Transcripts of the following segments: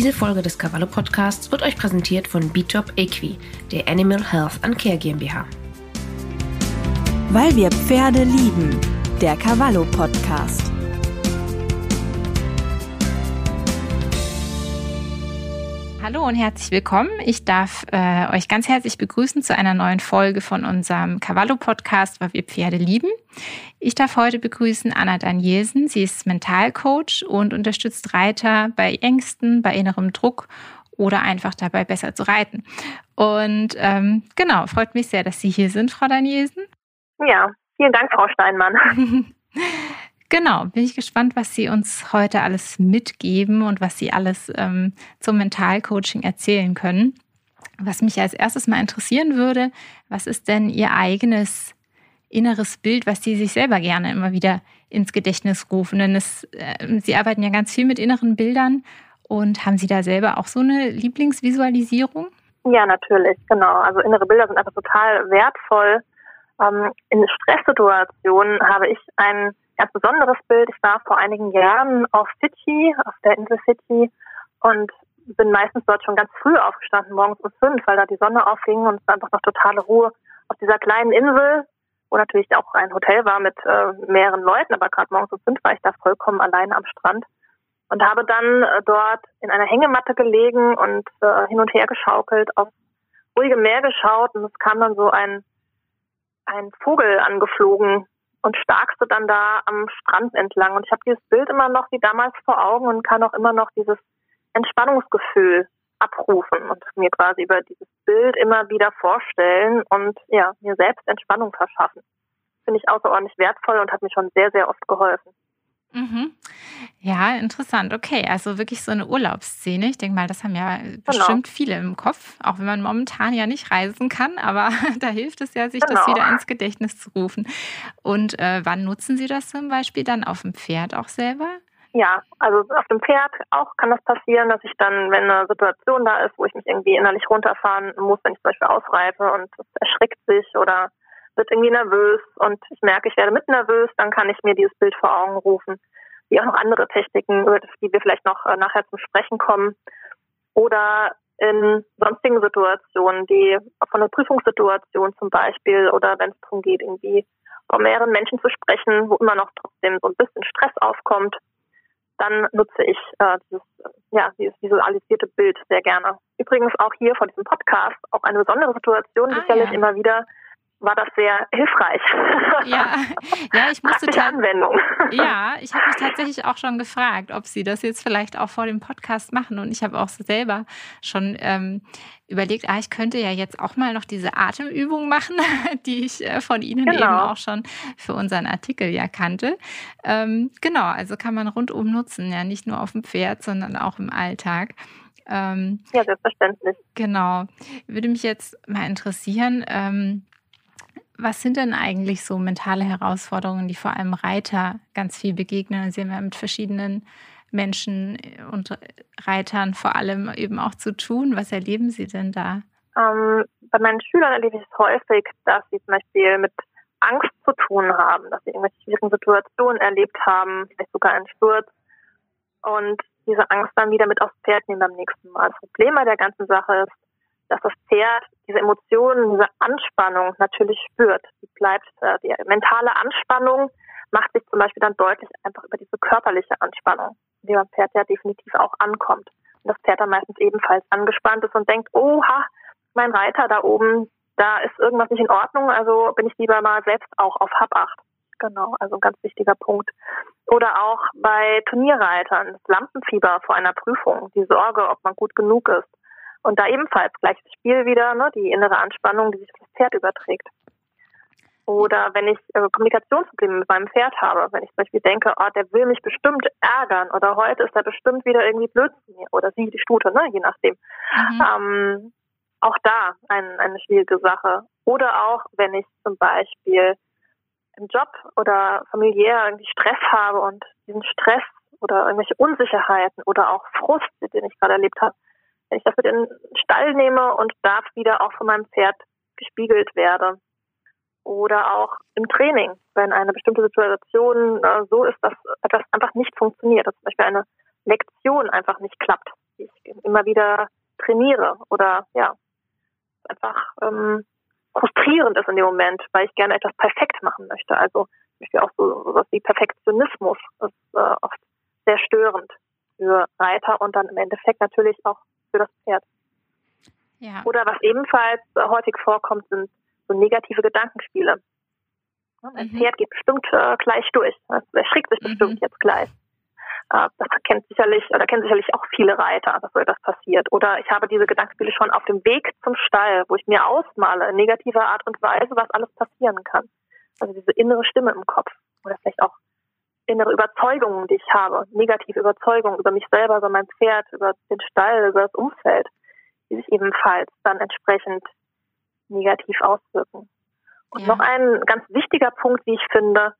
Diese Folge des Cavallo Podcasts wird euch präsentiert von BTOP Equi, der Animal Health and Care GmbH. Weil wir Pferde lieben, der Cavallo Podcast. Hallo und herzlich willkommen. Ich darf äh, euch ganz herzlich begrüßen zu einer neuen Folge von unserem Cavallo-Podcast, weil wir Pferde lieben. Ich darf heute begrüßen Anna Danielsen. Sie ist Mentalcoach und unterstützt Reiter bei Ängsten, bei innerem Druck oder einfach dabei besser zu reiten. Und ähm, genau, freut mich sehr, dass Sie hier sind, Frau Danielsen. Ja, vielen Dank, Frau Steinmann. Genau, bin ich gespannt, was Sie uns heute alles mitgeben und was Sie alles ähm, zum Mentalcoaching erzählen können. Was mich als erstes mal interessieren würde, was ist denn Ihr eigenes inneres Bild, was Sie sich selber gerne immer wieder ins Gedächtnis rufen? Denn es, äh, Sie arbeiten ja ganz viel mit inneren Bildern und haben Sie da selber auch so eine Lieblingsvisualisierung? Ja, natürlich, genau. Also innere Bilder sind einfach total wertvoll. Ähm, in Stresssituationen habe ich ein ganz besonderes Bild. Ich war vor einigen Jahren auf Fidschi, auf der Insel Fidschi und bin meistens dort schon ganz früh aufgestanden, morgens um fünf, weil da die Sonne aufging und es war einfach noch totale Ruhe auf dieser kleinen Insel, wo natürlich auch ein Hotel war mit äh, mehreren Leuten, aber gerade morgens um fünf war ich da vollkommen alleine am Strand und habe dann äh, dort in einer Hängematte gelegen und äh, hin und her geschaukelt, auf ruhige Meer geschaut und es kam dann so ein ein Vogel angeflogen und starkste dann da am Strand entlang. Und ich habe dieses Bild immer noch wie damals vor Augen und kann auch immer noch dieses Entspannungsgefühl abrufen und mir quasi über dieses Bild immer wieder vorstellen und ja, mir selbst Entspannung verschaffen. Finde ich außerordentlich wertvoll und hat mir schon sehr, sehr oft geholfen. Mhm. Ja, interessant. Okay, also wirklich so eine Urlaubsszene. Ich denke mal, das haben ja genau. bestimmt viele im Kopf, auch wenn man momentan ja nicht reisen kann, aber da hilft es ja, sich genau. das wieder ins Gedächtnis zu rufen. Und äh, wann nutzen Sie das zum Beispiel dann auf dem Pferd auch selber? Ja, also auf dem Pferd auch kann das passieren, dass ich dann, wenn eine Situation da ist, wo ich mich irgendwie innerlich runterfahren muss, wenn ich zum Beispiel ausreife und es erschrickt sich oder wird irgendwie nervös und ich merke, ich werde mit nervös, dann kann ich mir dieses Bild vor Augen rufen. Wie auch noch andere Techniken, über die wir vielleicht noch äh, nachher zum Sprechen kommen. Oder in sonstigen Situationen, die von einer Prüfungssituation zum Beispiel oder wenn es darum geht, irgendwie vor mehreren Menschen zu sprechen, wo immer noch trotzdem so ein bisschen Stress aufkommt, dann nutze ich äh, dieses, ja, dieses visualisierte Bild sehr gerne. Übrigens auch hier vor diesem Podcast auch eine besondere Situation, ah, sicherlich ja. immer wieder war das sehr hilfreich. Ja, ja ich musste Anwendung. Ja, ich habe mich tatsächlich auch schon gefragt, ob Sie das jetzt vielleicht auch vor dem Podcast machen. Und ich habe auch selber schon ähm, überlegt, ah, ich könnte ja jetzt auch mal noch diese Atemübung machen, die ich äh, von Ihnen genau. eben auch schon für unseren Artikel ja kannte. Ähm, genau, also kann man rundum nutzen, ja, nicht nur auf dem Pferd, sondern auch im Alltag. Ähm, ja, selbstverständlich. Genau. Würde mich jetzt mal interessieren, ähm, was sind denn eigentlich so mentale Herausforderungen, die vor allem Reiter ganz viel begegnen? Sie haben ja mit verschiedenen Menschen und Reitern vor allem eben auch zu tun. Was erleben Sie denn da? Ähm, bei meinen Schülern erlebe ich es häufig, dass sie zum Beispiel mit Angst zu tun haben, dass sie irgendwelche schwierigen Situationen erlebt haben, vielleicht sogar einen Sturz und diese Angst dann wieder mit aufs Pferd nehmen beim nächsten Mal. Das Problem bei der ganzen Sache ist, dass das Pferd diese Emotionen, diese Anspannung natürlich spürt. Die bleibt, äh, die mentale Anspannung macht sich zum Beispiel dann deutlich einfach über diese körperliche Anspannung, die beim Pferd ja definitiv auch ankommt. Und das Pferd dann meistens ebenfalls angespannt ist und denkt, oha, mein Reiter da oben, da ist irgendwas nicht in Ordnung, also bin ich lieber mal selbst auch auf Habacht. Genau, also ein ganz wichtiger Punkt. Oder auch bei Turnierreitern, das Lampenfieber vor einer Prüfung, die Sorge, ob man gut genug ist. Und da ebenfalls gleiches Spiel wieder, ne, die innere Anspannung, die sich auf das Pferd überträgt. Oder wenn ich äh, Kommunikationsprobleme mit meinem Pferd habe, wenn ich zum Beispiel denke, oh, der will mich bestimmt ärgern oder heute ist er bestimmt wieder irgendwie blöd zu mir oder sie, die Stute, ne, je nachdem. Mhm. Ähm, auch da ein, eine schwierige Sache. Oder auch, wenn ich zum Beispiel im Job oder familiär irgendwie Stress habe und diesen Stress oder irgendwelche Unsicherheiten oder auch Frust, den ich gerade erlebt habe, wenn ich in den Stall nehme und darf wieder auch von meinem Pferd gespiegelt werde. Oder auch im Training, wenn eine bestimmte Situation äh, so ist, dass etwas einfach nicht funktioniert, dass zum Beispiel eine Lektion einfach nicht klappt, die ich immer wieder trainiere oder ja, einfach ähm, frustrierend ist in dem Moment, weil ich gerne etwas perfekt machen möchte. Also ich auch so sowas wie Perfektionismus ist äh, oft sehr störend für Reiter und dann im Endeffekt natürlich auch für das Pferd. Ja. Oder was ebenfalls häufig vorkommt, sind so negative Gedankenspiele. Ein mhm. Pferd geht bestimmt äh, gleich durch. Es erschrickt sich bestimmt mhm. jetzt gleich. Äh, das kennt sicherlich, oder kennen sicherlich auch viele Reiter, dass so etwas passiert. Oder ich habe diese Gedankenspiele schon auf dem Weg zum Stall, wo ich mir ausmale, in negativer Art und Weise, was alles passieren kann. Also diese innere Stimme im Kopf. Oder vielleicht auch innere Überzeugungen, die ich habe, negative Überzeugungen über mich selber, über mein Pferd, über den Stall, über das Umfeld, die sich ebenfalls dann entsprechend negativ auswirken. Und ja. noch ein ganz wichtiger Punkt, wie ich finde,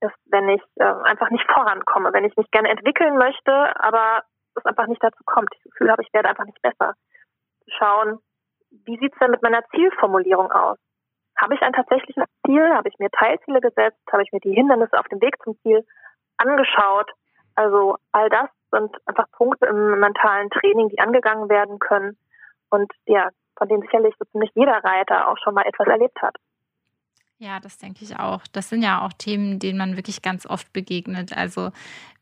ist, wenn ich äh, einfach nicht vorankomme, wenn ich mich gerne entwickeln möchte, aber es einfach nicht dazu kommt. Ich das Gefühl habe, ich werde einfach nicht besser. Schauen, wie sieht es denn mit meiner Zielformulierung aus? Habe ich ein tatsächliches Ziel? Habe ich mir Teilziele gesetzt? Habe ich mir die Hindernisse auf dem Weg zum Ziel angeschaut? Also all das sind einfach Punkte im mentalen Training, die angegangen werden können und ja, von denen sicherlich so ziemlich jeder Reiter auch schon mal etwas erlebt hat. Ja, das denke ich auch. Das sind ja auch Themen, denen man wirklich ganz oft begegnet. Also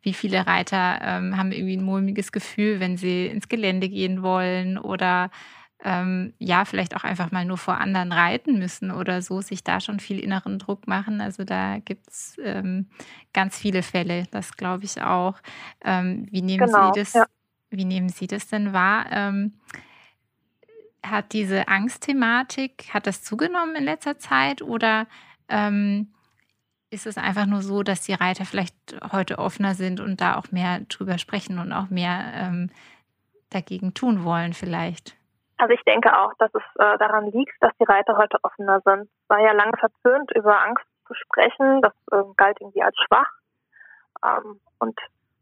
wie viele Reiter ähm, haben irgendwie ein mulmiges Gefühl, wenn sie ins Gelände gehen wollen oder ähm, ja, vielleicht auch einfach mal nur vor anderen reiten müssen oder so, sich da schon viel inneren Druck machen. Also da gibt es ähm, ganz viele Fälle, das glaube ich auch. Ähm, wie, nehmen genau, Sie das, ja. wie nehmen Sie das denn wahr? Ähm, hat diese Angstthematik, hat das zugenommen in letzter Zeit oder ähm, ist es einfach nur so, dass die Reiter vielleicht heute offener sind und da auch mehr drüber sprechen und auch mehr ähm, dagegen tun wollen vielleicht? Also ich denke auch, dass es äh, daran liegt, dass die Reiter heute offener sind. Es war ja lange verpönt, über Angst zu sprechen. Das äh, galt irgendwie als schwach. Ähm, und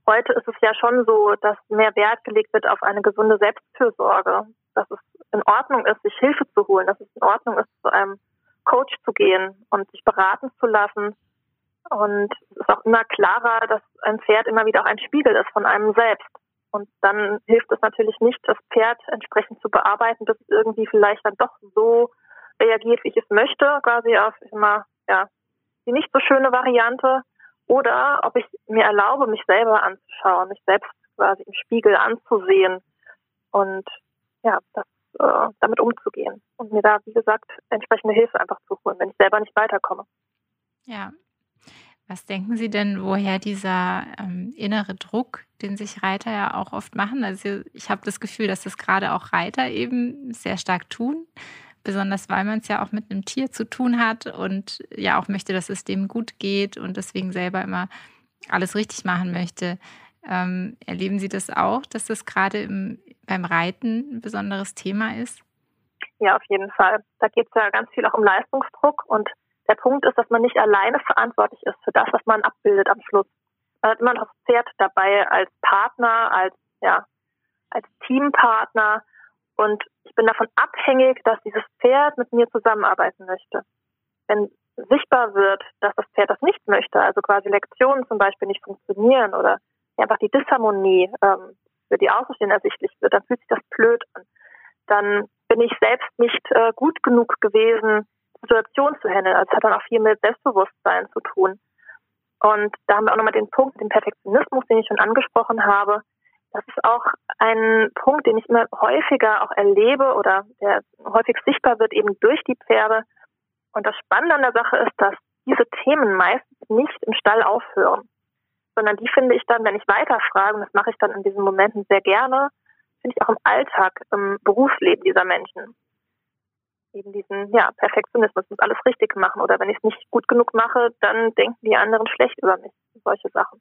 heute ist es ja schon so, dass mehr Wert gelegt wird auf eine gesunde Selbstfürsorge dass es in Ordnung ist, sich Hilfe zu holen, dass es in Ordnung ist, zu einem Coach zu gehen und sich beraten zu lassen. Und es ist auch immer klarer, dass ein Pferd immer wieder auch ein Spiegel ist von einem selbst. Und dann hilft es natürlich nicht, das Pferd entsprechend zu bearbeiten, dass es irgendwie vielleicht dann doch so reagiert, wie ich es möchte, quasi auf immer, ja, die nicht so schöne Variante. Oder ob ich mir erlaube, mich selber anzuschauen, mich selbst quasi im Spiegel anzusehen und ja, das, äh, damit umzugehen und mir da, wie gesagt, entsprechende Hilfe einfach zu holen, wenn ich selber nicht weiterkomme. Ja. Was denken Sie denn, woher dieser ähm, innere Druck, den sich Reiter ja auch oft machen? Also ich habe das Gefühl, dass das gerade auch Reiter eben sehr stark tun, besonders weil man es ja auch mit einem Tier zu tun hat und ja auch möchte, dass es dem gut geht und deswegen selber immer alles richtig machen möchte. Ähm, erleben Sie das auch, dass das gerade im, beim Reiten ein besonderes Thema ist? Ja, auf jeden Fall. Da geht es ja ganz viel auch um Leistungsdruck und der Punkt ist, dass man nicht alleine verantwortlich ist für das, was man abbildet am Schluss. Man hat immer noch das Pferd dabei als Partner, als, ja, als Teampartner und ich bin davon abhängig, dass dieses Pferd mit mir zusammenarbeiten möchte. Wenn sichtbar wird, dass das Pferd das nicht möchte, also quasi Lektionen zum Beispiel nicht funktionieren oder einfach die Disharmonie ähm, für die Außenstehenden ersichtlich wird, dann fühlt sich das blöd an. Dann bin ich selbst nicht äh, gut genug gewesen, Situation zu handeln. Also es hat dann auch viel mit Selbstbewusstsein zu tun. Und da haben wir auch nochmal den Punkt, den Perfektionismus, den ich schon angesprochen habe. Das ist auch ein Punkt, den ich immer häufiger auch erlebe oder der häufig sichtbar wird eben durch die Pferde. Und das Spannende an der Sache ist, dass diese Themen meistens nicht im Stall aufhören sondern die finde ich dann, wenn ich weiterfrage, und das mache ich dann in diesen Momenten sehr gerne, finde ich auch im Alltag, im Berufsleben dieser Menschen. Eben diesen, ja, Perfektionismus, muss alles richtig machen. Oder wenn ich es nicht gut genug mache, dann denken die anderen schlecht über mich. Solche Sachen.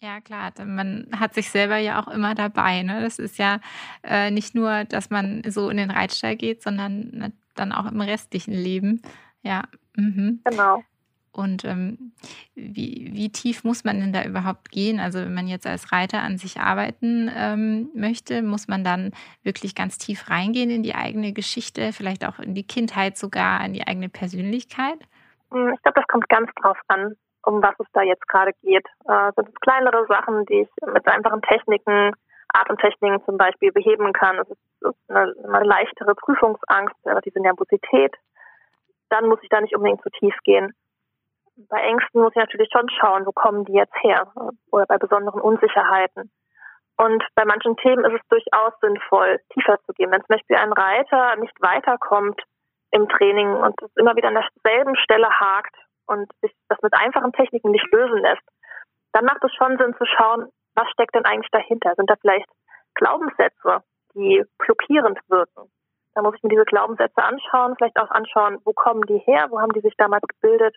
Ja, klar. Man hat sich selber ja auch immer dabei. Ne? Das ist ja äh, nicht nur, dass man so in den Reitstall geht, sondern dann auch im restlichen Leben. Ja. Mhm. Genau. Und ähm, wie, wie tief muss man denn da überhaupt gehen? Also wenn man jetzt als Reiter an sich arbeiten ähm, möchte, muss man dann wirklich ganz tief reingehen in die eigene Geschichte, vielleicht auch in die Kindheit sogar, in die eigene Persönlichkeit? Hm, ich glaube, das kommt ganz drauf an, um was es da jetzt gerade geht. Äh, sind es kleinere Sachen, die ich mit einfachen Techniken Atemtechniken zum Beispiel beheben kann. Es ist eine, eine leichtere Prüfungsangst, aber diese Nervosität. Dann muss ich da nicht unbedingt zu tief gehen. Bei Ängsten muss ich natürlich schon schauen, wo kommen die jetzt her oder bei besonderen Unsicherheiten. Und bei manchen Themen ist es durchaus sinnvoll, tiefer zu gehen. Wenn zum Beispiel ein Reiter nicht weiterkommt im Training und es immer wieder an derselben Stelle hakt und sich das mit einfachen Techniken nicht lösen lässt, dann macht es schon Sinn zu schauen, was steckt denn eigentlich dahinter? Sind da vielleicht Glaubenssätze, die blockierend wirken? Da muss ich mir diese Glaubenssätze anschauen, vielleicht auch anschauen, wo kommen die her, wo haben die sich damals gebildet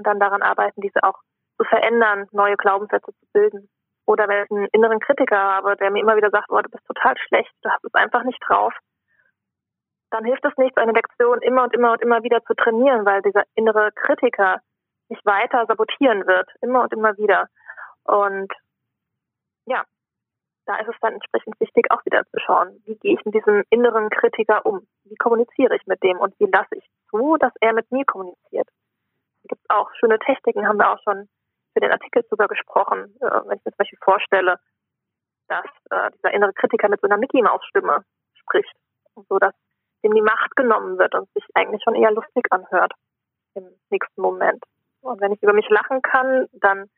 und dann daran arbeiten, diese auch zu verändern, neue Glaubenssätze zu bilden. Oder wenn ich einen inneren Kritiker habe, der mir immer wieder sagt, oh, du bist total schlecht, du hast es einfach nicht drauf, dann hilft es nichts, eine Lektion immer und immer und immer wieder zu trainieren, weil dieser innere Kritiker mich weiter sabotieren wird, immer und immer wieder. Und ja, da ist es dann entsprechend wichtig, auch wieder zu schauen, wie gehe ich mit diesem inneren Kritiker um? Wie kommuniziere ich mit dem und wie lasse ich zu, dass er mit mir kommuniziert? Es gibt auch schöne Techniken, haben wir auch schon für den Artikel sogar gesprochen, äh, wenn ich mir zum Beispiel vorstelle, dass äh, dieser innere Kritiker mit so einer Mickey Maus Stimme spricht, so dass dem die Macht genommen wird und sich eigentlich schon eher lustig anhört im nächsten Moment. Und wenn ich über mich lachen kann, dann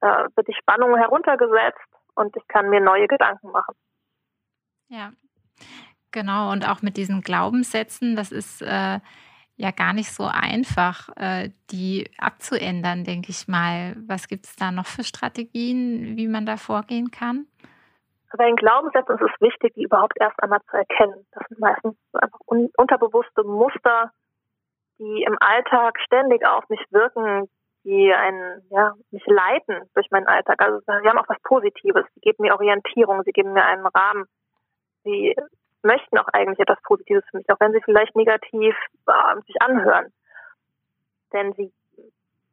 äh, wird die Spannung heruntergesetzt und ich kann mir neue Gedanken machen. Ja, genau. Und auch mit diesen Glaubenssätzen, das ist äh, ja gar nicht so einfach, äh, die abzuändern, denke ich mal. Was gibt es da noch für Strategien, wie man da vorgehen kann? Bei den Glaubenssätzen ist es wichtig, die überhaupt erst einmal zu erkennen. Das sind meistens einfach un unterbewusste Muster, die im Alltag ständig auf mich wirken, die einen, ja, mich leiten durch meinen Alltag. Also sie haben auch was Positives. Sie geben mir Orientierung, sie geben mir einen Rahmen. Sie möchten auch eigentlich etwas Positives für mich, auch wenn sie vielleicht negativ äh, sich anhören. Denn sie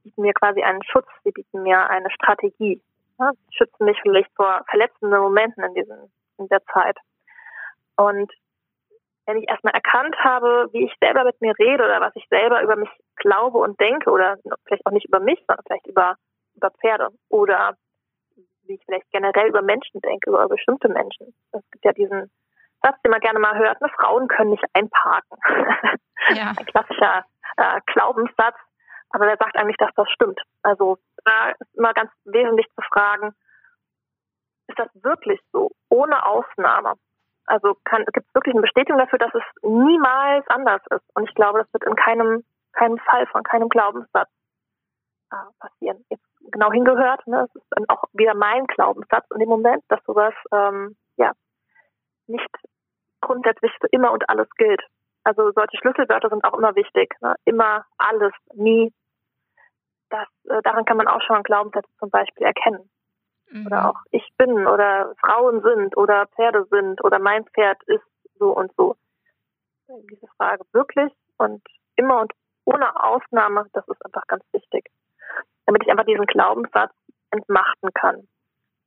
bieten mir quasi einen Schutz, sie bieten mir eine Strategie. Ja, sie schützen mich vielleicht vor verletzenden Momenten in, diesen, in der Zeit. Und wenn ich erstmal erkannt habe, wie ich selber mit mir rede oder was ich selber über mich glaube und denke oder vielleicht auch nicht über mich, sondern vielleicht über, über Pferde oder wie ich vielleicht generell über Menschen denke, über bestimmte Menschen. Es gibt ja diesen Satz, den man gerne mal hört, ne, Frauen können nicht einparken. Ja. Ein klassischer äh, Glaubenssatz, aber wer sagt eigentlich, dass das stimmt? Also da ist immer ganz wesentlich zu fragen, ist das wirklich so, ohne Ausnahme? Also gibt es wirklich eine Bestätigung dafür, dass es niemals anders ist. Und ich glaube, das wird in keinem, keinem Fall von keinem Glaubenssatz äh, passieren. Jetzt genau hingehört, ne, es ist dann auch wieder mein Glaubenssatz in dem Moment, dass sowas ähm, ja nicht grundsätzlich für immer und alles gilt. Also solche Schlüsselwörter sind auch immer wichtig. Ne? Immer, alles, nie. Das, äh, daran kann man auch schon Glaubenssätze zum Beispiel erkennen. Mhm. Oder auch ich bin oder Frauen sind oder Pferde sind oder mein Pferd ist so und so. Diese Frage wirklich und immer und ohne Ausnahme, das ist einfach ganz wichtig. Damit ich einfach diesen Glaubenssatz entmachten kann.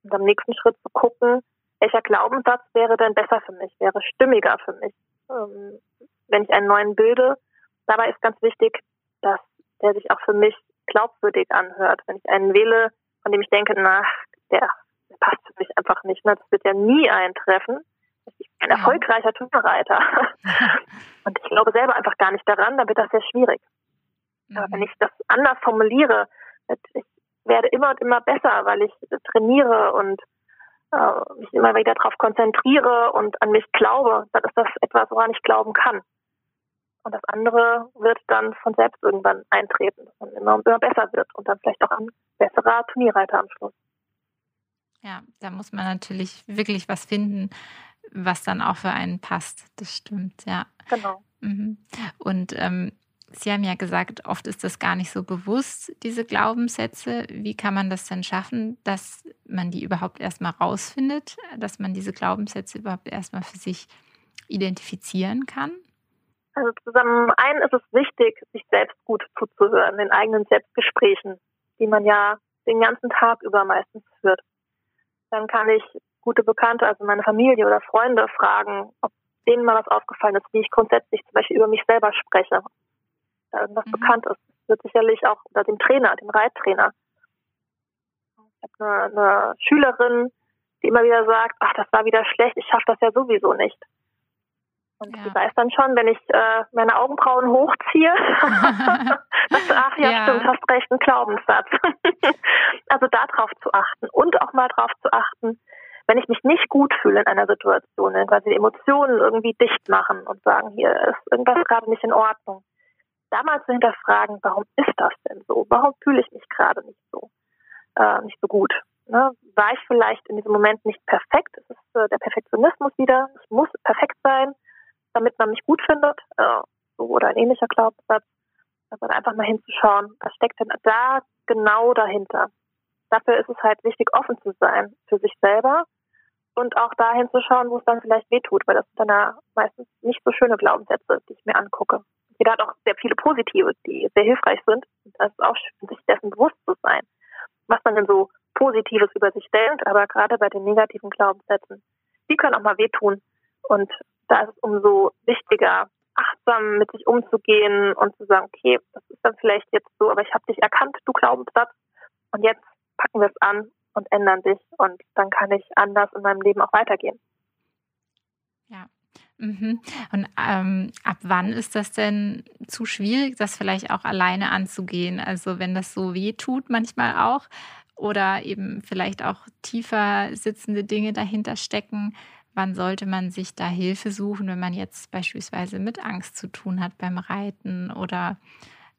Und am nächsten Schritt zu gucken, welcher Glaubenssatz wäre denn besser für mich, wäre stimmiger für mich. Ähm, wenn ich einen neuen bilde, dabei ist ganz wichtig, dass der sich auch für mich glaubwürdig anhört. Wenn ich einen wähle, von dem ich denke, na, der passt für mich einfach nicht. Ne? Das wird ja nie eintreffen. Ich bin ein erfolgreicher Turnreiter. Und ich glaube selber einfach gar nicht daran, dann wird das sehr schwierig. Aber wenn mhm. ich das anders formuliere, ich werde immer und immer besser, weil ich trainiere und äh, mich immer wieder darauf konzentriere und an mich glaube, dann ist das etwas, woran ich glauben kann. Und das andere wird dann von selbst irgendwann eintreten, dass man immer, immer besser wird und dann vielleicht auch ein besserer Turnierreiter am Schluss. Ja, da muss man natürlich wirklich was finden, was dann auch für einen passt. Das stimmt, ja. Genau. Mhm. Und ähm, Sie haben ja gesagt, oft ist das gar nicht so bewusst, diese Glaubenssätze. Wie kann man das denn schaffen, dass man die überhaupt erstmal rausfindet, dass man diese Glaubenssätze überhaupt erstmal für sich identifizieren kann? Also zusammen einen ist es wichtig, sich selbst gut zuzuhören, den eigenen Selbstgesprächen, die man ja den ganzen Tag über meistens führt dann kann ich gute Bekannte, also meine Familie oder Freunde fragen, ob denen mal was aufgefallen ist, wie ich grundsätzlich zum Beispiel über mich selber spreche. Da irgendwas mhm. bekannt ist. Das wird sicherlich auch unter dem Trainer, dem Reittrainer. Ich habe eine, eine Schülerin, die immer wieder sagt, ach, das war wieder schlecht, ich schaffe das ja sowieso nicht. Und ja. die weiß dann schon, wenn ich äh, meine Augenbrauen hochziehe, dass, ach ja, ja, stimmt, hast recht, ein Glaubenssatz. also darauf zu achten und auch mal darauf zu achten, wenn ich mich nicht gut fühle in einer Situation, wenn quasi die Emotionen irgendwie dicht machen und sagen, hier ist irgendwas gerade nicht in Ordnung, da mal zu hinterfragen, warum ist das denn so? Warum fühle ich mich gerade nicht so, äh, nicht so gut? Ne? War ich vielleicht in diesem Moment nicht perfekt? Es ist äh, der Perfektionismus wieder. Ich muss perfekt sein, damit man mich gut findet. Äh, so oder ein ähnlicher Glaubenssatz. Aber einfach mal hinzuschauen, was steckt denn da genau dahinter? Dafür ist es halt wichtig, offen zu sein für sich selber und auch dahin zu schauen, wo es dann vielleicht wehtut, weil das sind dann ja meistens nicht so schöne Glaubenssätze, die ich mir angucke. Jeder hat auch sehr viele positive, die sehr hilfreich sind. Und das ist auch schön, sich dessen bewusst zu sein, was man denn so Positives über sich denkt, aber gerade bei den negativen Glaubenssätzen, die können auch mal wehtun. Und da ist es umso wichtiger, achtsam mit sich umzugehen und zu sagen, okay, das ist dann vielleicht jetzt so, aber ich habe dich erkannt, du Glaubenssatz, und jetzt packen wir es an und ändern sich und dann kann ich anders in meinem Leben auch weitergehen. Mhm. Und ähm, ab wann ist das denn zu schwierig, das vielleicht auch alleine anzugehen? Also wenn das so weh tut, manchmal auch, oder eben vielleicht auch tiefer sitzende Dinge dahinter stecken. Wann sollte man sich da Hilfe suchen, wenn man jetzt beispielsweise mit Angst zu tun hat beim Reiten oder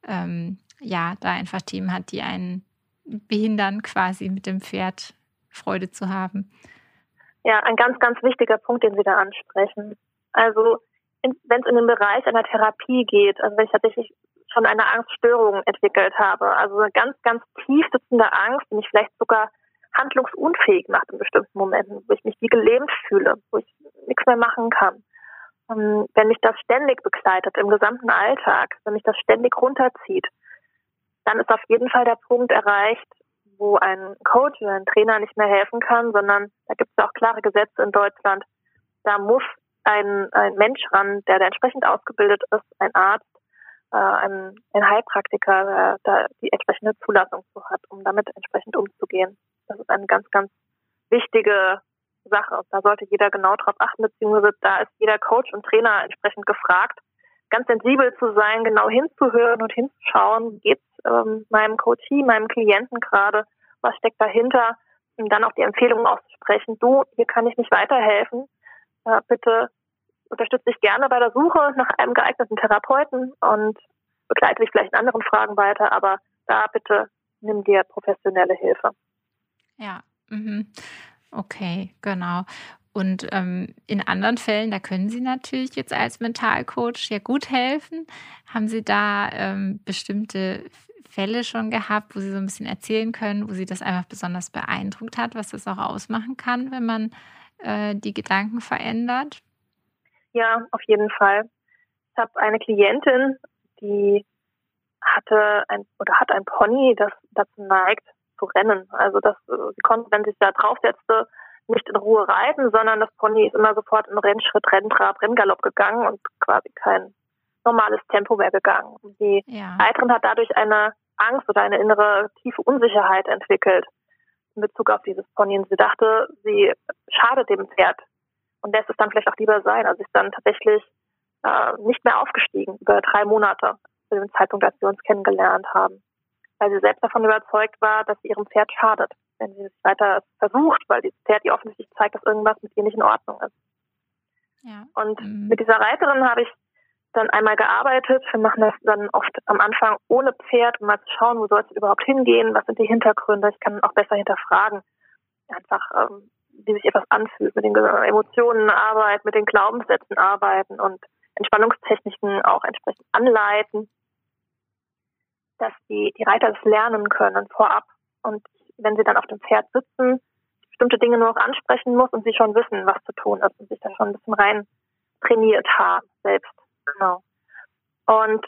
ähm, ja, da einfach Themen hat, die einen behindern, quasi mit dem Pferd Freude zu haben? Ja, ein ganz, ganz wichtiger Punkt, den Sie da ansprechen. Also wenn es in den Bereich einer Therapie geht, also wenn ich tatsächlich schon eine Angststörung entwickelt habe. Also eine ganz, ganz tief sitzende Angst, die mich vielleicht sogar handlungsunfähig macht in bestimmten Momenten, wo ich mich wie gelähmt fühle, wo ich nichts mehr machen kann. Und wenn mich das ständig begleitet im gesamten Alltag, wenn mich das ständig runterzieht, dann ist auf jeden Fall der Punkt erreicht, wo ein Coach oder ein Trainer nicht mehr helfen kann, sondern da gibt es auch klare Gesetze in Deutschland. Da muss ein, ein Mensch ran, der da entsprechend ausgebildet ist, ein Arzt, äh, ein, ein Heilpraktiker, der da die entsprechende Zulassung zu hat, um damit entsprechend umzugehen. Das ist eine ganz, ganz wichtige Sache. Da sollte jeder genau drauf achten, beziehungsweise da ist jeder Coach und Trainer entsprechend gefragt, ganz sensibel zu sein, genau hinzuhören und hinzuschauen, geht ähm, meinem Coachie, meinem Klienten gerade, was steckt dahinter, und dann auch die Empfehlung auszusprechen, du, hier kann ich nicht weiterhelfen, äh, bitte unterstütze dich gerne bei der Suche nach einem geeigneten Therapeuten und begleite dich vielleicht in anderen Fragen weiter, aber da bitte nimm dir professionelle Hilfe. Ja, mhm. okay, genau. Und ähm, in anderen Fällen, da können Sie natürlich jetzt als Mentalcoach ja gut helfen. Haben Sie da ähm, bestimmte Fälle schon gehabt, wo Sie so ein bisschen erzählen können, wo Sie das einfach besonders beeindruckt hat, was das auch ausmachen kann, wenn man äh, die Gedanken verändert? Ja, auf jeden Fall. Ich habe eine Klientin, die hatte ein oder hat ein Pony, das dazu neigt zu rennen. Also das äh, sie konnte, wenn sie sich da draufsetzte, nicht in Ruhe reiten, sondern das Pony ist immer sofort in Rennschritt, Renntrab, Renngalopp gegangen und quasi kein normales Tempo mehr gegangen. Und die ja. Reiterin hat dadurch eine Angst oder eine innere tiefe Unsicherheit entwickelt in Bezug auf dieses Pony. Und sie dachte, sie schadet dem Pferd und lässt es dann vielleicht auch lieber sein. Also ist dann tatsächlich äh, nicht mehr aufgestiegen über drei Monate zu dem Zeitpunkt, als wir uns kennengelernt haben, weil sie selbst davon überzeugt war, dass sie ihrem Pferd schadet, wenn sie es weiter versucht, weil dieses Pferd ihr offensichtlich zeigt, dass irgendwas mit ihr nicht in Ordnung ist. Ja. Und mhm. mit dieser Reiterin habe ich dann einmal gearbeitet. Wir machen das dann oft am Anfang ohne Pferd, um mal zu schauen, wo soll es überhaupt hingehen, was sind die Hintergründe. Ich kann auch besser hinterfragen. Einfach, ähm, wie sich etwas anfühlt, mit den Emotionen arbeiten, mit den Glaubenssätzen arbeiten und Entspannungstechniken auch entsprechend anleiten, dass die, die Reiter das lernen können vorab. Und wenn sie dann auf dem Pferd sitzen, bestimmte Dinge nur noch ansprechen muss und sie schon wissen, was zu tun ist und sich da schon ein bisschen rein trainiert haben selbst. Genau. Und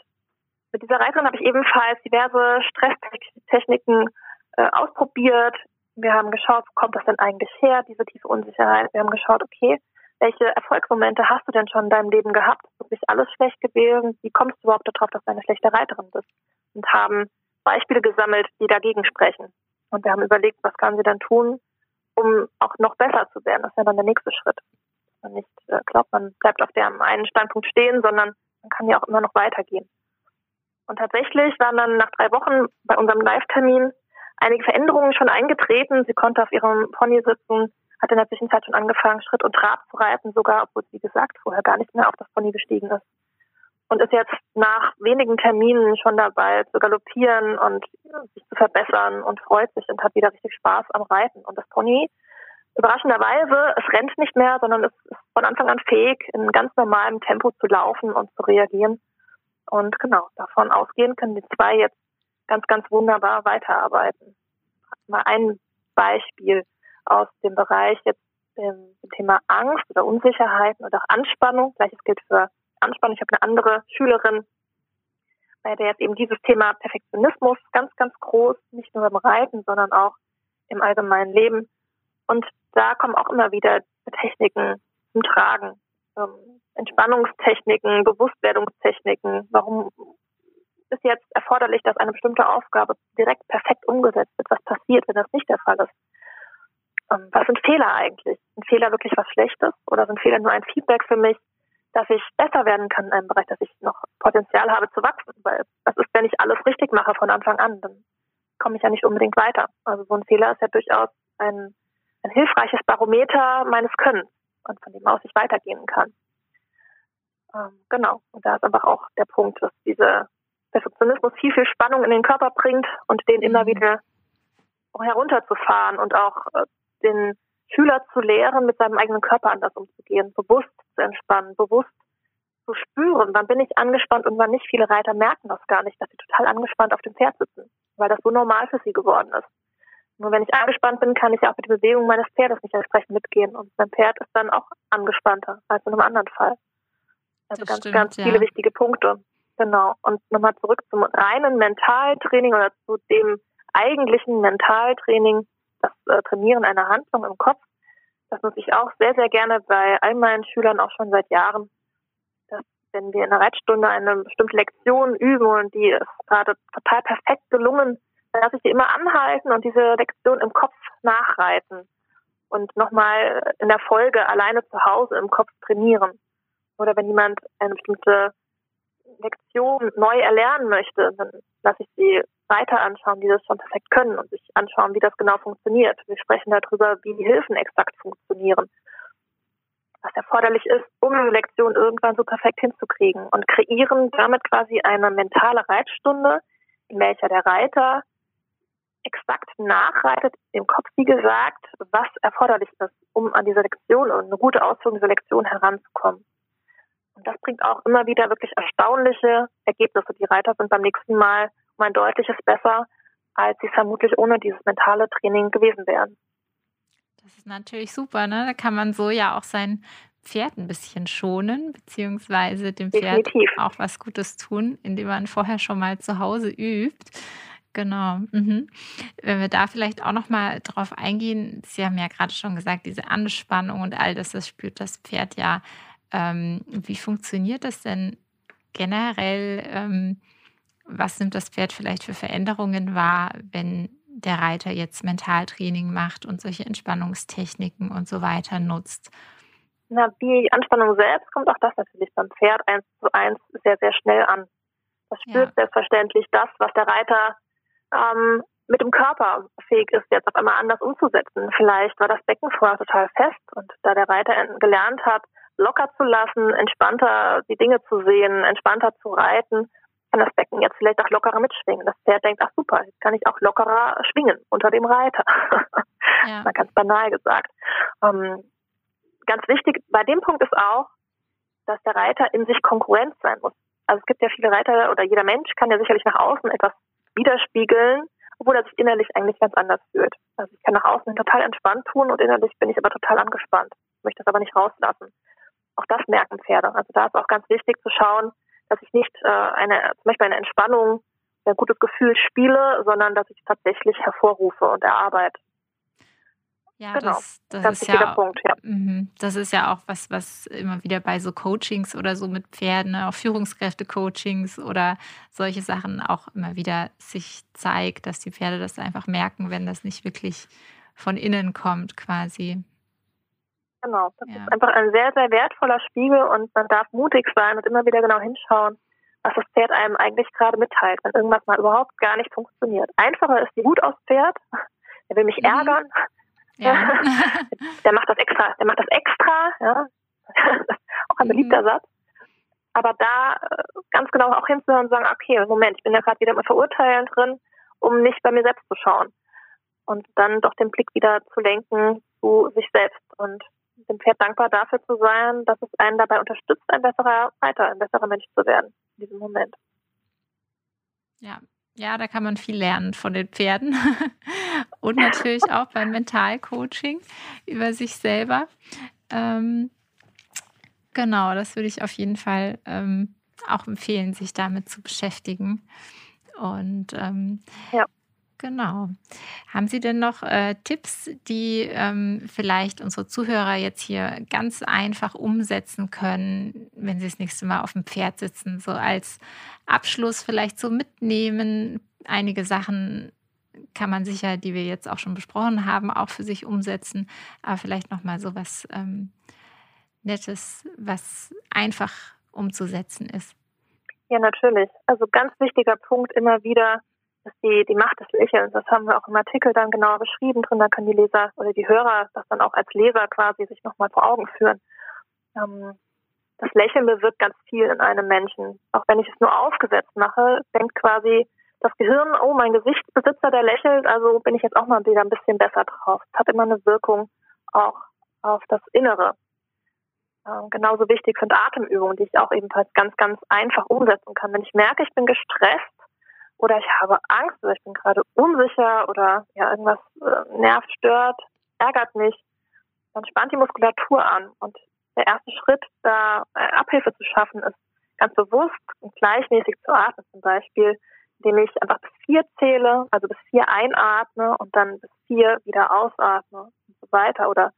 mit dieser Reiterin habe ich ebenfalls diverse Stresstechniken äh, ausprobiert, wir haben geschaut, wo kommt das denn eigentlich her, diese tiefe Unsicherheit. Wir haben geschaut, okay, welche Erfolgsmomente hast du denn schon in deinem Leben gehabt? Ist wirklich alles schlecht gewesen? Wie kommst du überhaupt darauf, dass du eine schlechte Reiterin bist? Und haben Beispiele gesammelt, die dagegen sprechen. Und wir haben überlegt, was kann sie dann tun, um auch noch besser zu werden. Das ja dann der nächste Schritt. Man nicht äh, glaubt, man bleibt auf dem einen Standpunkt stehen, sondern man kann ja auch immer noch weitergehen. Und tatsächlich waren dann nach drei Wochen bei unserem Live-Termin einige Veränderungen schon eingetreten. Sie konnte auf ihrem Pony sitzen, hat in der Zwischenzeit schon angefangen, Schritt und Trab zu reiten, sogar, obwohl sie, wie gesagt, vorher gar nicht mehr auf das Pony gestiegen ist. Und ist jetzt nach wenigen Terminen schon dabei zu galoppieren und sich zu verbessern und freut sich und hat wieder richtig Spaß am Reiten. Und das Pony, überraschenderweise, es rennt nicht mehr, sondern es ist von Anfang an fähig, in ganz normalem Tempo zu laufen und zu reagieren. Und genau, davon ausgehend können die zwei jetzt ganz, ganz wunderbar weiterarbeiten. Mal ein Beispiel aus dem Bereich jetzt dem, Thema Angst oder Unsicherheiten oder auch Anspannung. Gleiches gilt für Anspannung. Ich habe eine andere Schülerin, bei der jetzt eben dieses Thema Perfektionismus ganz, ganz groß, nicht nur beim Reiten, sondern auch im allgemeinen Leben. Und da kommen auch immer wieder Techniken zum Tragen. Ähm, Entspannungstechniken, Bewusstwerdungstechniken. Warum ist jetzt erforderlich, dass eine bestimmte Aufgabe direkt perfekt umgesetzt wird? Was passiert, wenn das nicht der Fall ist? Ähm, was sind Fehler eigentlich? Sind Fehler wirklich was Schlechtes oder sind Fehler nur ein Feedback für mich, dass ich besser werden kann in einem Bereich, dass ich noch Potenzial habe zu wachsen? Weil was ist, wenn ich alles richtig mache von Anfang an? Dann komme ich ja nicht unbedingt weiter. Also so ein Fehler ist ja durchaus ein, ein hilfreiches Barometer meines Könnens und von dem aus ich weitergehen kann. Ähm, genau. Und da ist einfach auch der Punkt, dass dieser Perfektionismus viel, viel Spannung in den Körper bringt und den immer mhm. wieder herunterzufahren und auch äh, den Schüler zu lehren, mit seinem eigenen Körper anders umzugehen, bewusst zu entspannen, bewusst zu spüren, wann bin ich angespannt und wann nicht. Viele Reiter merken das gar nicht, dass sie total angespannt auf dem Pferd sitzen, weil das so normal für sie geworden ist. Nur wenn ich angespannt bin, kann ich ja auch mit der Bewegung meines Pferdes nicht entsprechend mitgehen. Und mein Pferd ist dann auch angespannter als in einem anderen Fall. Also das ganz, stimmt, ganz viele ja. wichtige Punkte. Genau. Und nochmal zurück zum reinen Mentaltraining oder zu dem eigentlichen Mentaltraining, das äh, Trainieren einer Handlung im Kopf. Das nutze ich auch sehr, sehr gerne bei all meinen Schülern auch schon seit Jahren. Dass, wenn wir in einer Reitstunde eine bestimmte Lektion üben und die ist gerade total perfekt gelungen, dann lasse ich die immer anhalten und diese Lektion im Kopf nachreiten und nochmal in der Folge alleine zu Hause im Kopf trainieren. Oder wenn jemand eine bestimmte Lektion neu erlernen möchte, dann lasse ich sie weiter anschauen, die das schon perfekt können und sich anschauen, wie das genau funktioniert. Wir sprechen darüber, wie die Hilfen exakt funktionieren. Was erforderlich ist, um eine Lektion irgendwann so perfekt hinzukriegen und kreieren damit quasi eine mentale Reitstunde, in welcher der Reiter exakt nachreitet, im Kopf, wie gesagt, was erforderlich ist, um an diese Lektion und eine gute Ausführung dieser Lektion heranzukommen. Und das bringt auch immer wieder wirklich erstaunliche Ergebnisse. Die Reiter sind beim nächsten Mal um ein deutliches besser, als sie vermutlich ohne dieses mentale Training gewesen wären. Das ist natürlich super, ne? Da kann man so ja auch sein Pferd ein bisschen schonen, beziehungsweise dem Pferd Definitiv. auch was Gutes tun, indem man vorher schon mal zu Hause übt. Genau. Mhm. Wenn wir da vielleicht auch noch mal drauf eingehen, Sie haben ja gerade schon gesagt, diese Anspannung und all das, das spürt das Pferd ja. Ähm, wie funktioniert das denn generell? Ähm, was nimmt das Pferd vielleicht für Veränderungen wahr, wenn der Reiter jetzt Mentaltraining macht und solche Entspannungstechniken und so weiter nutzt? Na, die Anspannung selbst kommt auch das natürlich beim Pferd eins zu eins sehr, sehr schnell an. Das spürt ja. selbstverständlich das, was der Reiter ähm, mit dem Körper fähig ist, jetzt auf einmal anders umzusetzen. Vielleicht war das Becken vorher total fest und da der Reiter gelernt hat, locker zu lassen, entspannter die Dinge zu sehen, entspannter zu reiten, kann das Becken jetzt vielleicht auch lockerer mitschwingen. Das Pferd denkt, ach super, jetzt kann ich auch lockerer schwingen unter dem Reiter. Ja. Mal ganz banal gesagt. Ähm, ganz wichtig bei dem Punkt ist auch, dass der Reiter in sich konkurrent sein muss. Also es gibt ja viele Reiter oder jeder Mensch kann ja sicherlich nach außen etwas widerspiegeln, obwohl er sich innerlich eigentlich ganz anders fühlt. Also ich kann nach außen total entspannt tun und innerlich bin ich aber total angespannt, möchte das aber nicht rauslassen. Auch das merken Pferde. Also da ist auch ganz wichtig zu schauen, dass ich nicht äh, eine, zum Beispiel eine Entspannung, ein gutes Gefühl spiele, sondern dass ich es tatsächlich hervorrufe und erarbeite. Ja, genau. das, das, das ist ja, Punkt, ja. Mhm. Das ist ja auch was, was immer wieder bei so Coachings oder so mit Pferden, ne, auch Führungskräfte-Coachings oder solche Sachen auch immer wieder sich zeigt, dass die Pferde das einfach merken, wenn das nicht wirklich von innen kommt quasi. Genau, das ja. ist einfach ein sehr, sehr wertvoller Spiegel und man darf mutig sein und immer wieder genau hinschauen, was das Pferd einem eigentlich gerade mitteilt, wenn irgendwas mal überhaupt gar nicht funktioniert. Einfacher ist die Wut aufs Pferd, der will mich mhm. ärgern, ja. der macht das extra, der macht das extra, ja. auch ein beliebter mhm. Satz. Aber da äh, ganz genau auch hinzuhören und sagen, okay, Moment, ich bin ja gerade wieder im Verurteilen drin, um nicht bei mir selbst zu schauen. Und dann doch den Blick wieder zu lenken zu sich selbst und dem Pferd dankbar dafür zu sein, dass es einen dabei unterstützt, ein besserer Reiter, ein besserer Mensch zu werden in diesem Moment. Ja, ja, da kann man viel lernen von den Pferden und natürlich auch beim Mentalcoaching über sich selber. Ähm, genau, das würde ich auf jeden Fall ähm, auch empfehlen, sich damit zu beschäftigen. Und ähm, ja. Genau. Haben Sie denn noch äh, Tipps, die ähm, vielleicht unsere Zuhörer jetzt hier ganz einfach umsetzen können, wenn sie das nächste Mal auf dem Pferd sitzen? So als Abschluss vielleicht so mitnehmen. Einige Sachen kann man sicher, die wir jetzt auch schon besprochen haben, auch für sich umsetzen. Aber vielleicht noch mal so was ähm, Nettes, was einfach umzusetzen ist. Ja, natürlich. Also ganz wichtiger Punkt immer wieder ist die, die Macht des Lächelns. Das haben wir auch im Artikel dann genauer beschrieben drin. Da können die Leser oder die Hörer das dann auch als Leser quasi sich nochmal vor Augen führen. Ähm, das Lächeln bewirkt ganz viel in einem Menschen. Auch wenn ich es nur aufgesetzt mache, denkt quasi das Gehirn, oh, mein Gesichtsbesitzer, der lächelt, also bin ich jetzt auch mal wieder ein bisschen besser drauf. Es hat immer eine Wirkung auch auf das Innere. Ähm, genauso wichtig sind Atemübungen, die ich auch ebenfalls ganz, ganz einfach umsetzen kann. Wenn ich merke, ich bin gestresst, oder ich habe Angst oder ich bin gerade unsicher oder ja irgendwas äh, nervt, stört, ärgert mich, dann spannt die Muskulatur an und der erste Schritt, da äh, Abhilfe zu schaffen, ist ganz bewusst und gleichmäßig zu atmen, zum Beispiel, indem ich einfach bis vier zähle, also bis vier einatme und dann bis vier wieder ausatme und so weiter oder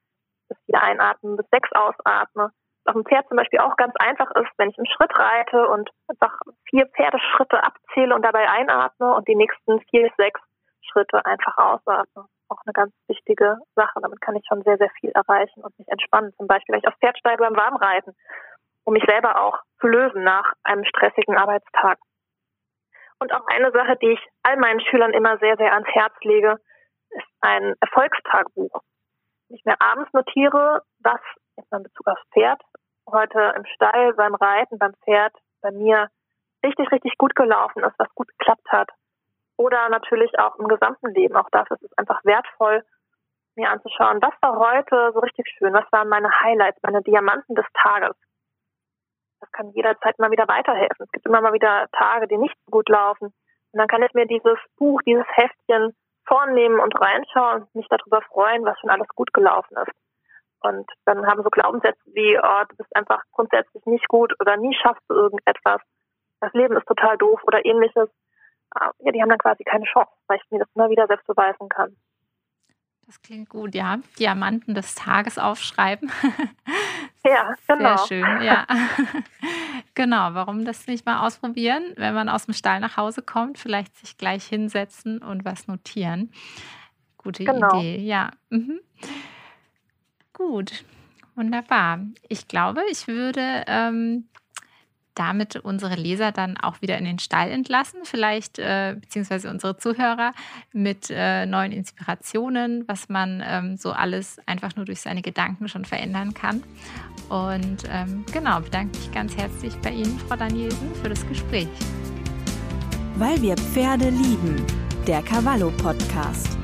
bis vier einatmen, bis sechs ausatme auf dem Pferd zum Beispiel auch ganz einfach ist, wenn ich im Schritt reite und einfach vier Pferdeschritte abzähle und dabei einatme und die nächsten vier sechs Schritte einfach ausatme. Auch eine ganz wichtige Sache. Damit kann ich schon sehr, sehr viel erreichen und mich entspannen. Zum Beispiel, wenn ich aufs Pferd steige beim Warmreiten, um mich selber auch zu lösen nach einem stressigen Arbeitstag. Und auch eine Sache, die ich all meinen Schülern immer sehr, sehr ans Herz lege, ist ein Erfolgstagebuch. Wenn ich mir abends notiere, was jetzt in Bezug aufs Pferd, heute im Stall, beim Reiten, beim Pferd, bei mir richtig, richtig gut gelaufen ist, was gut geklappt hat. Oder natürlich auch im gesamten Leben. Auch dafür ist es einfach wertvoll, mir anzuschauen, was war heute so richtig schön, was waren meine Highlights, meine Diamanten des Tages. Das kann jederzeit mal wieder weiterhelfen. Es gibt immer mal wieder Tage, die nicht so gut laufen. Und dann kann ich mir dieses Buch, dieses Heftchen vornehmen und reinschauen und mich darüber freuen, was schon alles gut gelaufen ist. Und dann haben so Glaubenssätze wie, oh, du bist einfach grundsätzlich nicht gut oder nie schaffst du irgendetwas. Das Leben ist total doof oder ähnliches. Ah, ja, die haben dann quasi keine Chance, weil ich mir das immer wieder selbst beweisen kann. Das klingt gut, ja. Diamanten des Tages aufschreiben. ja, genau. Sehr schön, ja. genau, warum das nicht mal ausprobieren, wenn man aus dem Stall nach Hause kommt, vielleicht sich gleich hinsetzen und was notieren. Gute genau. Idee, ja. Mhm. Gut, wunderbar. Ich glaube, ich würde ähm, damit unsere Leser dann auch wieder in den Stall entlassen, vielleicht äh, beziehungsweise unsere Zuhörer mit äh, neuen Inspirationen, was man ähm, so alles einfach nur durch seine Gedanken schon verändern kann. Und ähm, genau, bedanke mich ganz herzlich bei Ihnen, Frau Danielsen, für das Gespräch. Weil wir Pferde lieben, der Cavallo Podcast.